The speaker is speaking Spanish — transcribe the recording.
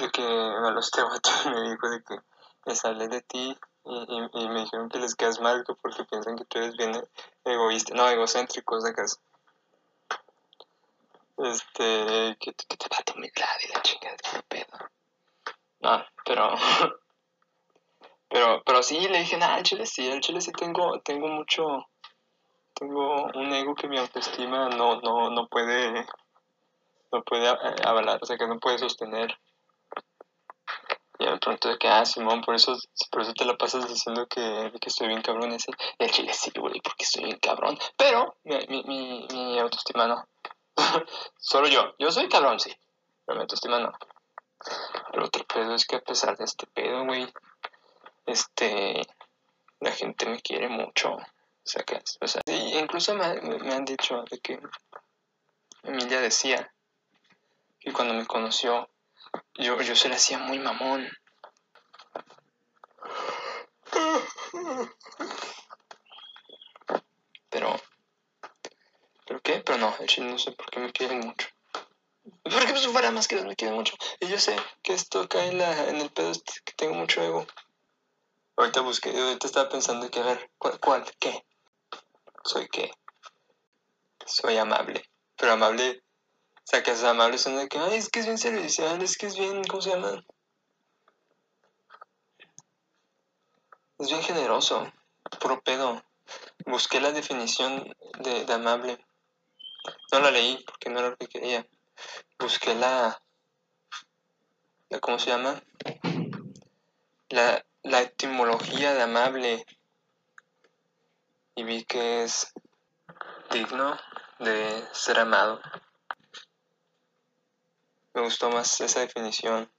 de que me habló este vato me dijo de que les hablé de ti y, me dijeron que les quedas mal porque piensan que tú eres bien egoísta, no, egocéntrico, sacas. Este, que, que te va a humildad y la chingada de pedo. No, pero, pero, pero sí, le dije, nada, el chile sí, el chile sí tengo, tengo mucho, tengo un ego que mi autoestima no, no, no puede, no puede eh, avalar, o sea, que no puede sostener. De pronto de que, ah, Simón, por eso, por eso te la pasas diciendo que, que estoy bien cabrón. Ese. El chile sí, güey, porque estoy bien cabrón. Pero mi, mi, mi, mi autoestima no. Solo yo. Yo soy cabrón, sí. Pero mi autoestima no. El otro pedo es que a pesar de este pedo, güey, este, la gente me quiere mucho. O sea, que, o sea, incluso me, me han dicho de que Emilia decía que cuando me conoció yo, yo se le hacía muy mamón. Pero, ¿pero Pero no, el chile no sé por qué me quieren mucho. Porque pues fuera más que me quieren mucho. Y yo sé que esto cae en, la, en el pedo este, que tengo mucho ego. Ahorita busqué, ahorita estaba pensando que a ver, ¿cuál, cuál, qué? ¿Soy qué? Soy amable. Pero amable o sea, que es amable son de que, ay, es que es bien servicial, es que es bien, ¿cómo se llama? Es bien generoso, puro pedo. Busqué la definición de, de amable. No la leí porque no era lo que quería. Busqué la, la ¿cómo se llama? La, la etimología de amable. Y vi que es digno de ser amado. Me gustó más esa definición.